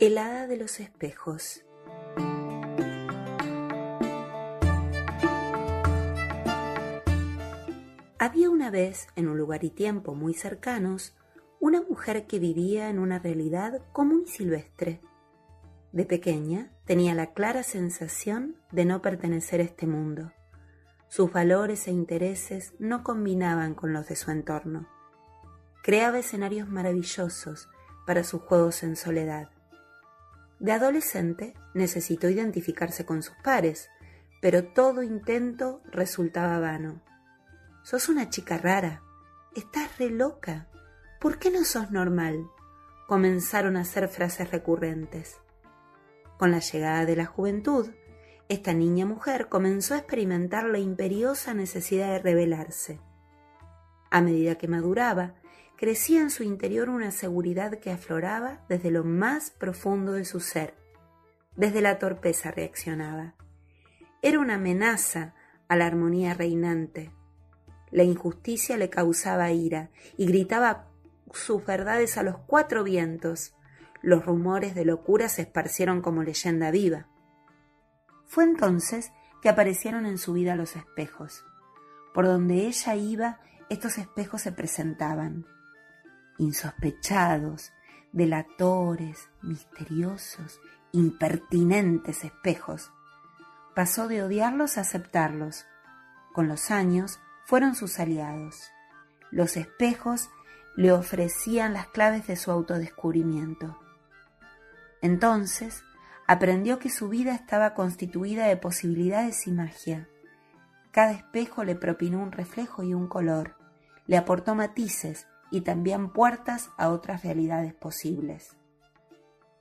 El hada de los espejos. Había una vez, en un lugar y tiempo muy cercanos, una mujer que vivía en una realidad común y silvestre. De pequeña tenía la clara sensación de no pertenecer a este mundo. Sus valores e intereses no combinaban con los de su entorno. Creaba escenarios maravillosos para sus juegos en soledad. De adolescente necesitó identificarse con sus pares, pero todo intento resultaba vano. Sos una chica rara, estás re loca, ¿por qué no sos normal? Comenzaron a ser frases recurrentes. Con la llegada de la juventud, esta niña mujer comenzó a experimentar la imperiosa necesidad de rebelarse. A medida que maduraba, crecía en su interior una seguridad que afloraba desde lo más profundo de su ser. Desde la torpeza reaccionaba. Era una amenaza a la armonía reinante. La injusticia le causaba ira y gritaba sus verdades a los cuatro vientos. Los rumores de locura se esparcieron como leyenda viva. Fue entonces que aparecieron en su vida los espejos. Por donde ella iba, estos espejos se presentaban insospechados, delatores, misteriosos, impertinentes espejos. Pasó de odiarlos a aceptarlos. Con los años fueron sus aliados. Los espejos le ofrecían las claves de su autodescubrimiento. Entonces aprendió que su vida estaba constituida de posibilidades y magia. Cada espejo le propinó un reflejo y un color, le aportó matices y también puertas a otras realidades posibles.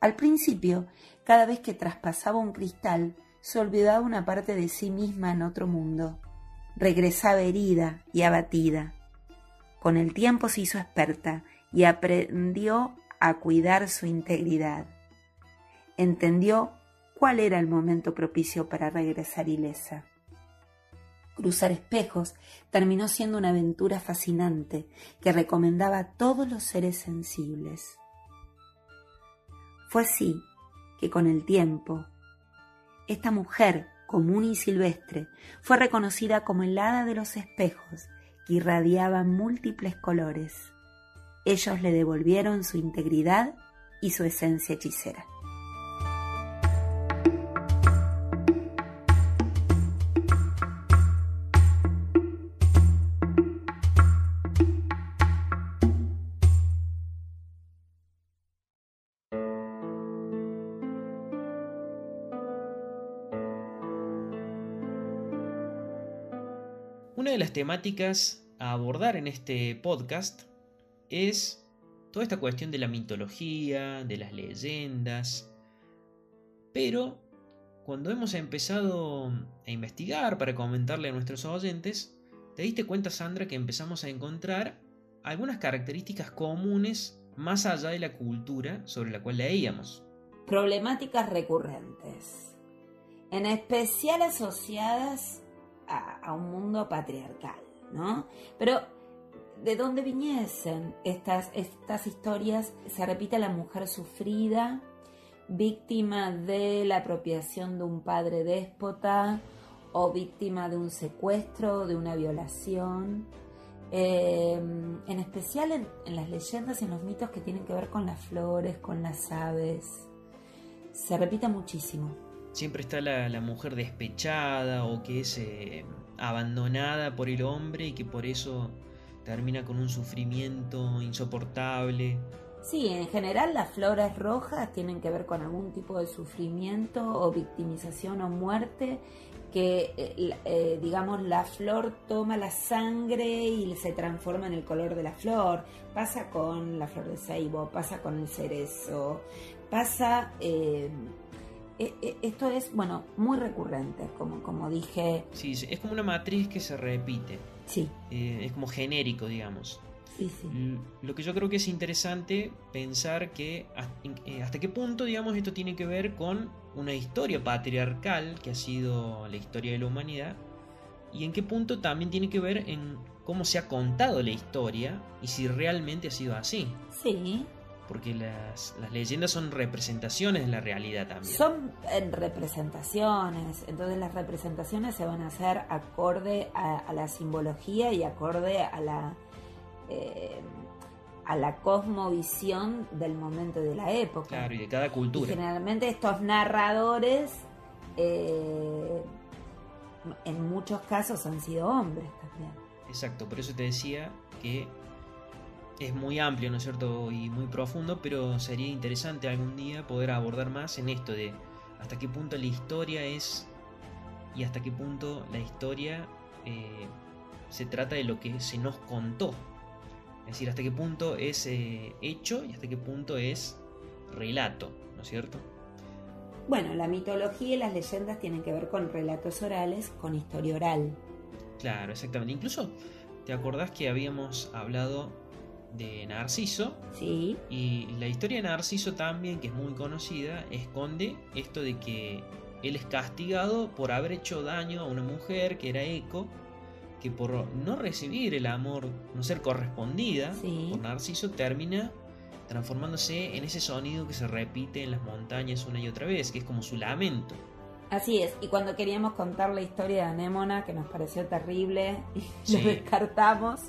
Al principio, cada vez que traspasaba un cristal, se olvidaba una parte de sí misma en otro mundo. Regresaba herida y abatida. Con el tiempo se hizo experta y aprendió a cuidar su integridad. Entendió cuál era el momento propicio para regresar ilesa. Cruzar espejos terminó siendo una aventura fascinante que recomendaba a todos los seres sensibles. Fue así que con el tiempo, esta mujer común y silvestre fue reconocida como el hada de los espejos que irradiaba múltiples colores. Ellos le devolvieron su integridad y su esencia hechicera. Temáticas a abordar en este podcast es toda esta cuestión de la mitología, de las leyendas. Pero cuando hemos empezado a investigar para comentarle a nuestros oyentes, te diste cuenta, Sandra, que empezamos a encontrar algunas características comunes más allá de la cultura sobre la cual leíamos. Problemáticas recurrentes, en especial asociadas a, un mundo patriarcal, ¿no? Pero de dónde viniesen estas, estas historias, se repite la mujer sufrida, víctima de la apropiación de un padre déspota o víctima de un secuestro, de una violación. Eh, en especial en, en, las leyendas y en los mitos que tienen que ver con las flores, con las aves. Se repite muchísimo. Siempre está la, la mujer despechada o que es eh, abandonada por el hombre y que por eso termina con un sufrimiento insoportable. Sí, en general las flores rojas tienen que ver con algún tipo de sufrimiento o victimización o muerte que, eh, eh, digamos, la flor toma la sangre y se transforma en el color de la flor. Pasa con la flor de ceibo, pasa con el cerezo, pasa... esto es, bueno, muy recurrente, como, como dije. Sí, es como una matriz que se repite. Sí. Eh, es como genérico, digamos. Sí, sí. Lo que yo creo que es interesante pensar que eh, hasta qué punto, digamos, esto tiene que ver con una historia patriarcal que ha sido la historia de la humanidad y en qué punto también tiene que ver en cómo se ha contado la historia y si realmente ha sido así. Sí. Porque las, las leyendas son representaciones de la realidad también. Son en representaciones, entonces las representaciones se van a hacer acorde a, a la simbología y acorde a la, eh, a la cosmovisión del momento de la época. Claro, y de cada cultura. Y generalmente estos narradores, eh, en muchos casos, han sido hombres también. Exacto, por eso te decía que es muy amplio, ¿no es cierto? Y muy profundo, pero sería interesante algún día poder abordar más en esto de hasta qué punto la historia es y hasta qué punto la historia eh, se trata de lo que se nos contó. Es decir, hasta qué punto es eh, hecho y hasta qué punto es relato, ¿no es cierto? Bueno, la mitología y las leyendas tienen que ver con relatos orales, con historia oral. Claro, exactamente. Incluso, ¿te acordás que habíamos hablado de Narciso. Sí. Y la historia de Narciso también, que es muy conocida, esconde esto de que él es castigado por haber hecho daño a una mujer que era Eco, que por no recibir el amor, no ser correspondida Sí. por Narciso, termina transformándose en ese sonido que se repite en las montañas una y otra vez, que es como su lamento. Así es, y cuando queríamos contar la historia de Anémona, que nos pareció terrible y Sí. lo descartamos,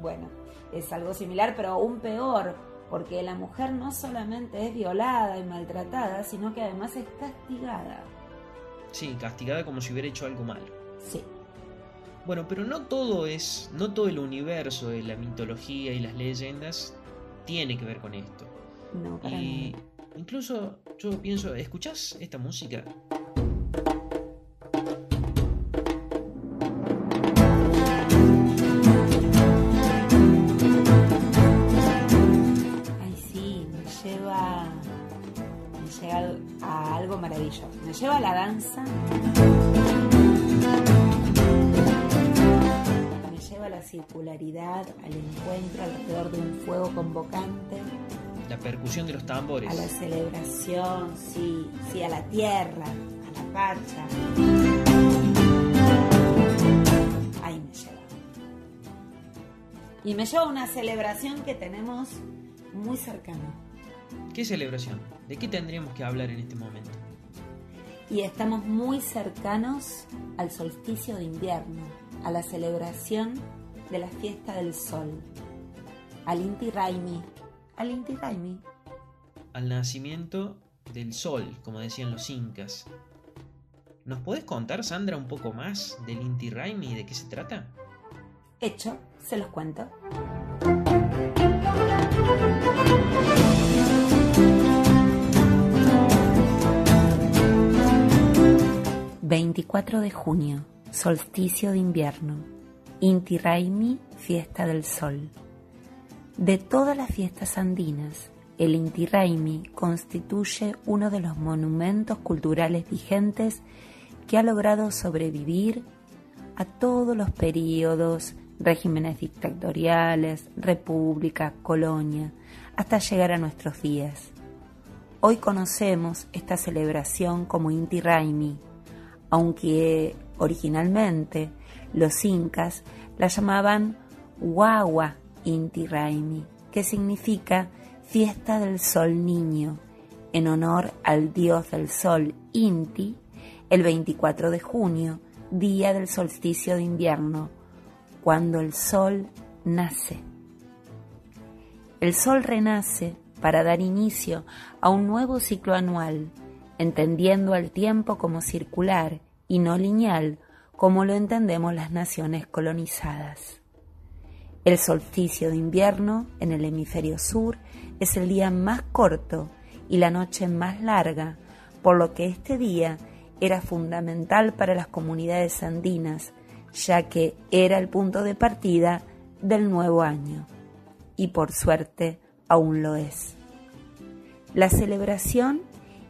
bueno, es algo similar, pero aún peor, porque la mujer no solamente es violada y maltratada, sino que además es castigada. Sí, castigada como si hubiera hecho algo malo. Sí, Bueno, pero no todo es, no todo el universo de la mitología y las leyendas tiene que ver con esto. no, para Y incluso yo pienso, ¿escuchás esta música? Maravilloso. Me lleva a la danza. Me lleva lleva a la circularidad, al encuentro alrededor de un fuego convocante, La percusión de los tambores. a la celebración, sí, sí, a la tierra, a la pacha. Ahí me lleva. Y me lleva a una celebración que tenemos muy cercana. ¿Qué celebración? ¿De qué tendríamos que hablar en este momento? Y estamos muy cercanos al solsticio de invierno, a la celebración de la fiesta del sol, al Inti Raimi. Al Inti Raimi. Al nacimiento del sol, como decían los incas. ¿Nos podés contar, Sandra, un poco más del Inti Raimi y de qué se trata? Hecho, se los cuento. 24 de junio, solsticio de invierno. Inti Raimi, fiesta del sol. De todas las fiestas andinas, el Inti Raimi constituye uno de los monumentos culturales vigentes que ha logrado sobrevivir a todos los periodos, regímenes dictatoriales, república, colonia, hasta llegar a nuestros días. Hoy conocemos esta celebración como Inti Raimi, aunque originalmente los incas la llamaban Wawa Inti Raimi, que significa fiesta del sol niño, en honor al dios del sol Inti, el 24 de junio, día del solsticio de invierno, cuando el sol nace. El sol renace para dar inicio a un nuevo ciclo anual, entendiendo al tiempo como circular y no lineal como lo entendemos las naciones colonizadas. El solsticio de invierno en el hemisferio sur es el día más corto y la noche más larga, por lo que este día era fundamental para las comunidades andinas, ya que era el punto de partida del nuevo año. Y por suerte aún lo es. La celebración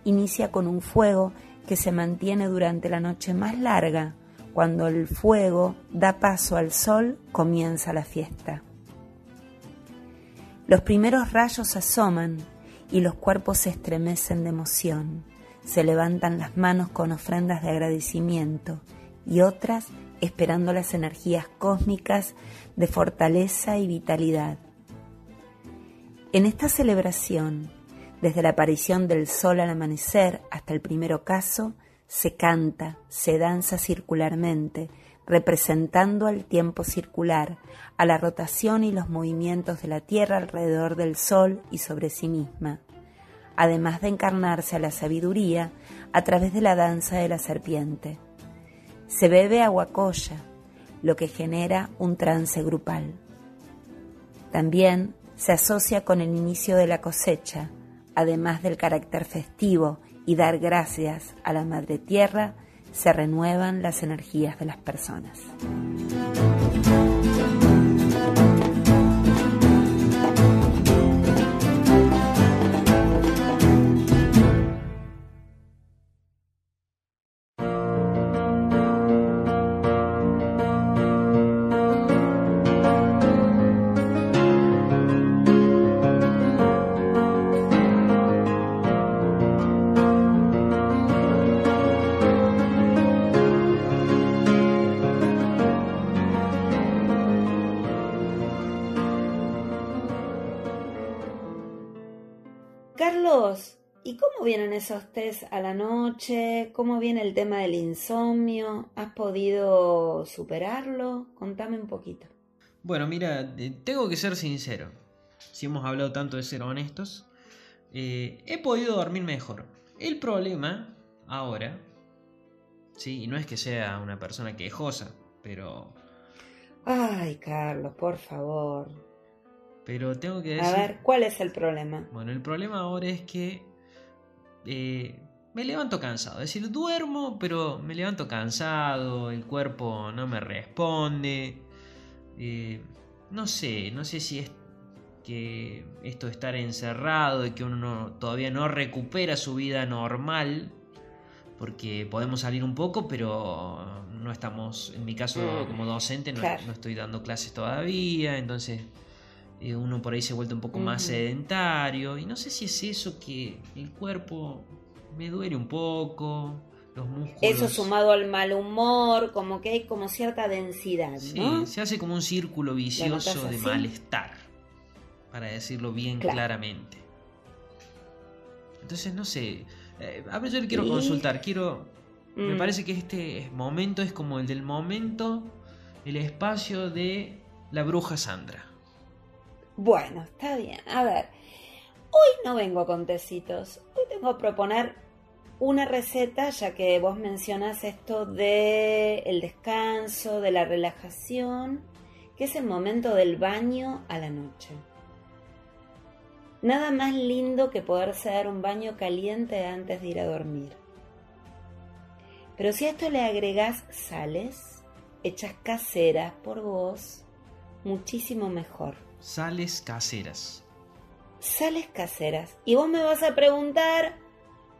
inicia con un fuego que se mantiene durante la noche más larga. Cuando el fuego da paso al sol, comienza la fiesta. Los primeros rayos asoman y los cuerpos se estremecen de emoción. Se levantan las manos con ofrendas de agradecimiento y otras esperando las energías cósmicas de fortaleza y vitalidad. En esta celebración, desde la aparición del sol al amanecer hasta el primer ocaso, se canta, se danza circularmente, representando al tiempo circular, a la rotación y los movimientos de la Tierra alrededor del Sol y sobre sí misma, además de encarnarse a la sabiduría a través de la danza de la serpiente. Se bebe aguacoya, lo que genera un trance grupal. También se asocia con el inicio de la cosecha, además del carácter festivo y dar gracias a la Madre Tierra, se renuevan las energías de las personas. A la noche? ¿Cómo viene el tema del insomnio? ¿Has podido superarlo? Contame un poquito. Bueno, mira, eh, tengo que ser sincero. Si hemos hablado tanto de ser honestos, eh, he podido dormir mejor. El problema ahora, sí, y no es que sea una persona quejosa, pero, Ay, Carlos, por favor. pero tengo que A decir. ver, ¿cuál es el problema? Bueno, el problema ahora es que eh, me levanto cansado. Es decir, duermo, pero me levanto cansado, el cuerpo no me responde. Eh, no sé, no sé si es que esto de estar encerrado, de que uno no- todavía no recupera su vida normal. porque podemos salir un poco, pero no estamos, en mi caso Mm, como docente, no, claro. no estoy dando clases todavía, entonces eh, uno por ahí se vuelve un poco más sedentario y no sé si es eso que el cuerpo me duele un poco, los músculos. Eso sumado al mal humor, como que hay como cierta densidad, Sí, ¿no? se hace como un círculo vicioso de malestar, para decirlo bien Claro. claramente. Entonces, no sé, eh, a ver, yo le quiero Y- consultar, quiero, me Mm. parece que este momento es como el del momento, el espacio de la bruja Sandra. Bueno, está bien. A ver, hoy no vengo con tecitos. Hoy vengo a proponer una receta, ya que vos mencionas esto de el descanso, de la relajación, que es el momento del baño a la noche. Nada más lindo que poderse dar un baño caliente antes de ir a dormir. Pero si a esto le agregás sales, hechas caseras por vos, muchísimo mejor Sales caseras. sales caseras. Y vos me vas a preguntar,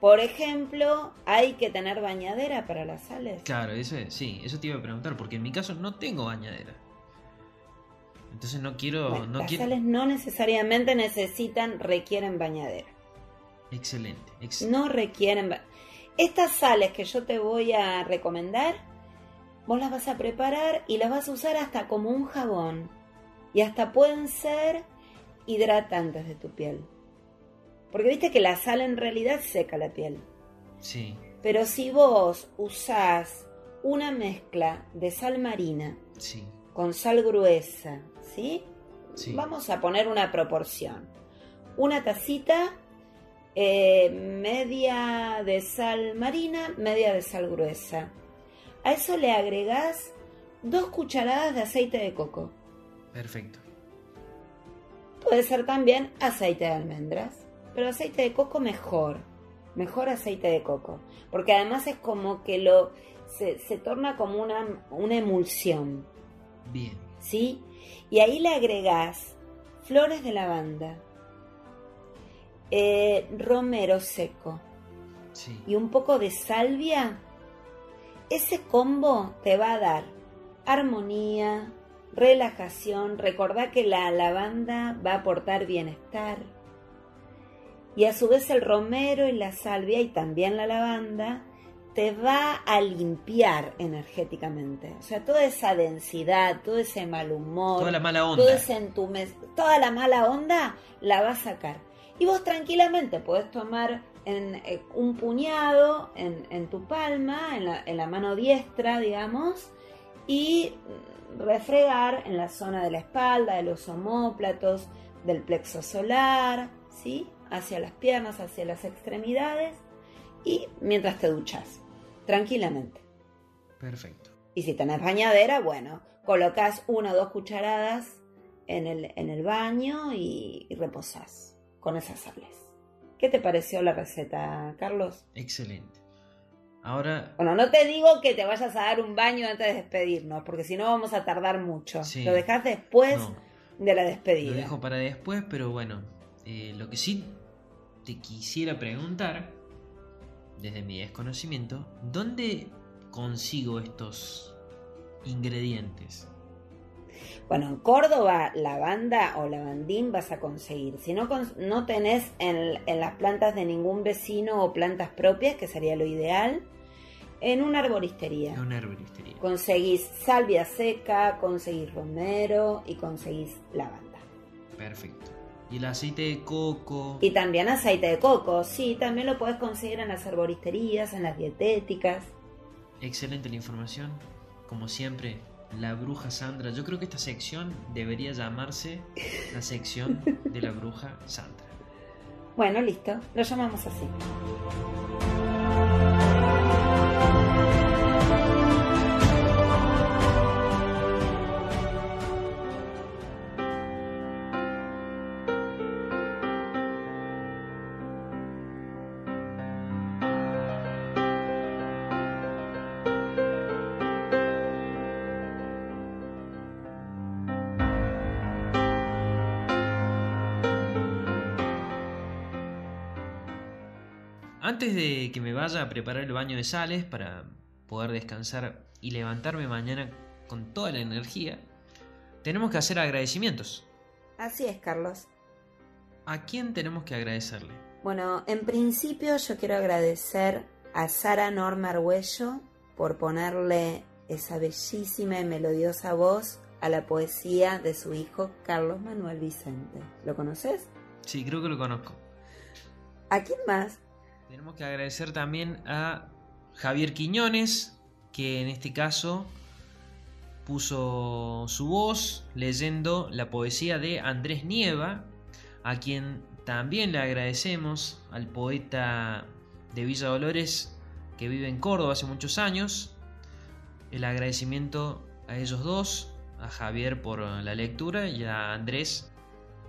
por ejemplo, ¿hay que tener bañadera para las sales? Claro, eso es- sí, eso te iba a preguntar, porque en mi caso no tengo bañadera. Entonces no quiero, Bueno, no las quiero. sales no necesariamente necesitan, requieren bañadera. Excelente. ex- No requieren... ba- Estas sales que yo te voy a recomendar, vos las vas a preparar y las vas a usar hasta como un jabón. Y hasta pueden ser hidratantes de tu piel. Porque viste que la sal en realidad seca la piel. Sí, Pero si vos usás una mezcla de sal marina sí, con sal gruesa, ¿sí? sí. Vamos a poner una proporción. Una tacita, eh, media de sal marina, media de sal gruesa. A eso le agregás dos cucharadas de aceite de coco. Perfecto. Puede ser también aceite de almendras, pero aceite de coco mejor, mejor aceite de coco, porque además es como que lo se, se torna como una, una emulsión, Bien. ¿sí? Y ahí le agregás flores de lavanda, eh, romero seco Sí. y un poco de salvia. Ese combo te va a dar armonía, relajación. Recordá que la lavanda va a aportar bienestar. Y a su vez el romero y la salvia y también la lavanda te va a limpiar energéticamente. O sea, toda esa densidad, todo ese mal humor, Toda la mala onda. todo ese toda la mala onda la va a sacar. Y vos tranquilamente podés tomar en, eh, un puñado en, en tu palma, en la, en la mano diestra, digamos, y refregar en la zona de la espalda, de los omóplatos, del plexo solar, ¿sí? Hacia las piernas, hacia las extremidades, y mientras te duchas, tranquilamente. Perfecto. Y si tenés bañadera, bueno, colocas una o dos cucharadas en el, en el baño y, y reposás con esas sales. ¿Qué te pareció la receta, Carlos? Excelente. Ahora, Bueno, no te digo que te vayas a dar un baño antes de despedirnos, porque si no vamos a tardar mucho. Sí. Lo dejas después no, de la lo despedida. dejo para después, pero bueno, eh, lo que sí te quisiera preguntar, desde mi desconocimiento, ¿dónde consigo estos ingredientes? Bueno, en Córdoba, lavanda o lavandín vas a conseguir. Si no, no tenés en, en las plantas de ningún vecino o plantas propias, que sería lo ideal, en una arboristería. Es una herboristería. Conseguís salvia seca, conseguís romero y conseguís lavanda. Perfecto. Y el aceite de coco. Y también aceite de coco, sí, también lo podés conseguir en las arboristerías, en las dietéticas. Excelente la información. Como siempre, la bruja Sandra. Yo creo que esta sección debería llamarse la sección de la bruja Sandra. Bueno, listo, lo llamamos así. Vaya a preparar el baño de sales para poder descansar y levantarme mañana con toda la energía, tenemos que hacer agradecimientos. Así es, Carlos. ¿A quién tenemos que agradecerle? Bueno, en principio yo quiero agradecer a Sara Norma Arguello por ponerle esa bellísima y melodiosa voz a la poesía de su hijo Carlos Manuel Vicente. ¿Lo conoces? Sí, creo que lo conozco. ¿A quién más? Tenemos que agradecer también a Javier Quiñones, que en este caso puso su voz leyendo la poesía de Andrés Nieva, a quien también le agradecemos, al poeta de Villa Dolores que vive en Córdoba hace muchos años. El agradecimiento a ellos dos, a Javier por la lectura y a Andrés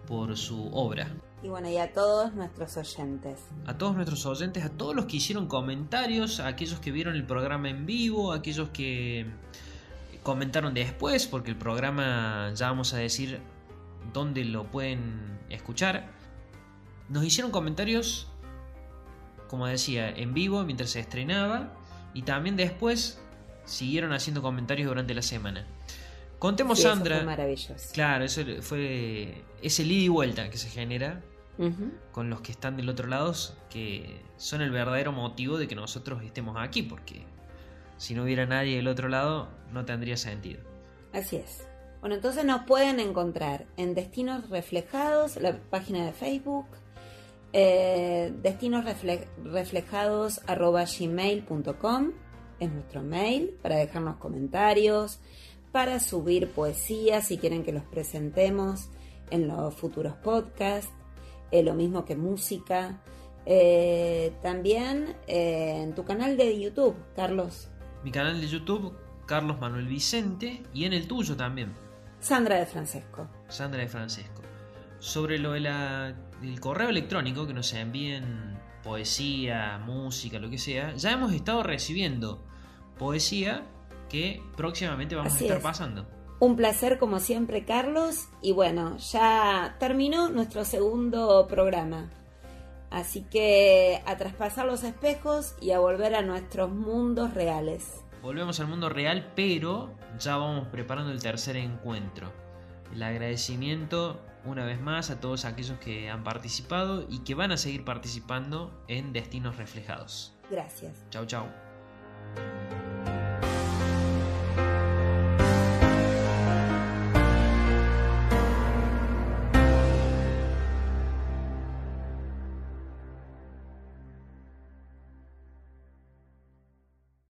por su obra. Y bueno, y a todos nuestros oyentes. A todos nuestros oyentes, a todos los que hicieron comentarios, a aquellos que vieron el programa en vivo, a aquellos que comentaron después, porque el programa ya vamos a decir dónde lo pueden escuchar. Nos hicieron comentarios, como decía, en vivo mientras se estrenaba y también después siguieron haciendo comentarios durante la semana. Contemos, Sí, eso Sandra. fue maravilloso. Claro, eso fue ese ida y vuelta que se genera Con los que están del otro lado, que son el verdadero motivo de que nosotros estemos aquí, porque si no hubiera nadie del otro lado, no tendría sentido. Así es. Bueno, entonces nos pueden encontrar en Destinos Reflejados, la página de Facebook, eh, destinosreflejados.gmail.com es nuestro mail para dejarnos comentarios, para subir poesía si quieren que los presentemos en los futuros podcasts, eh, lo mismo que música. Eh, también eh, en tu canal de YouTube, Carlos. Mi canal de YouTube, Carlos Manuel Vicente, y en el tuyo también, Sandra de Francesco. Sandra de Francesco. Sobre lo del correo electrónico que nos envíen poesía, música, lo que sea, ya hemos estado recibiendo poesía que próximamente vamos Así a estar es. pasando. Un placer como siempre, Carlos. Y bueno, ya terminó nuestro segundo programa. Así que a traspasar los espejos y a volver a nuestros mundos reales. Volvemos al mundo real, pero ya vamos preparando el tercer encuentro. El agradecimiento una vez más a todos aquellos que han participado y que van a seguir participando en Destinos Reflejados. Gracias. Chau, chau.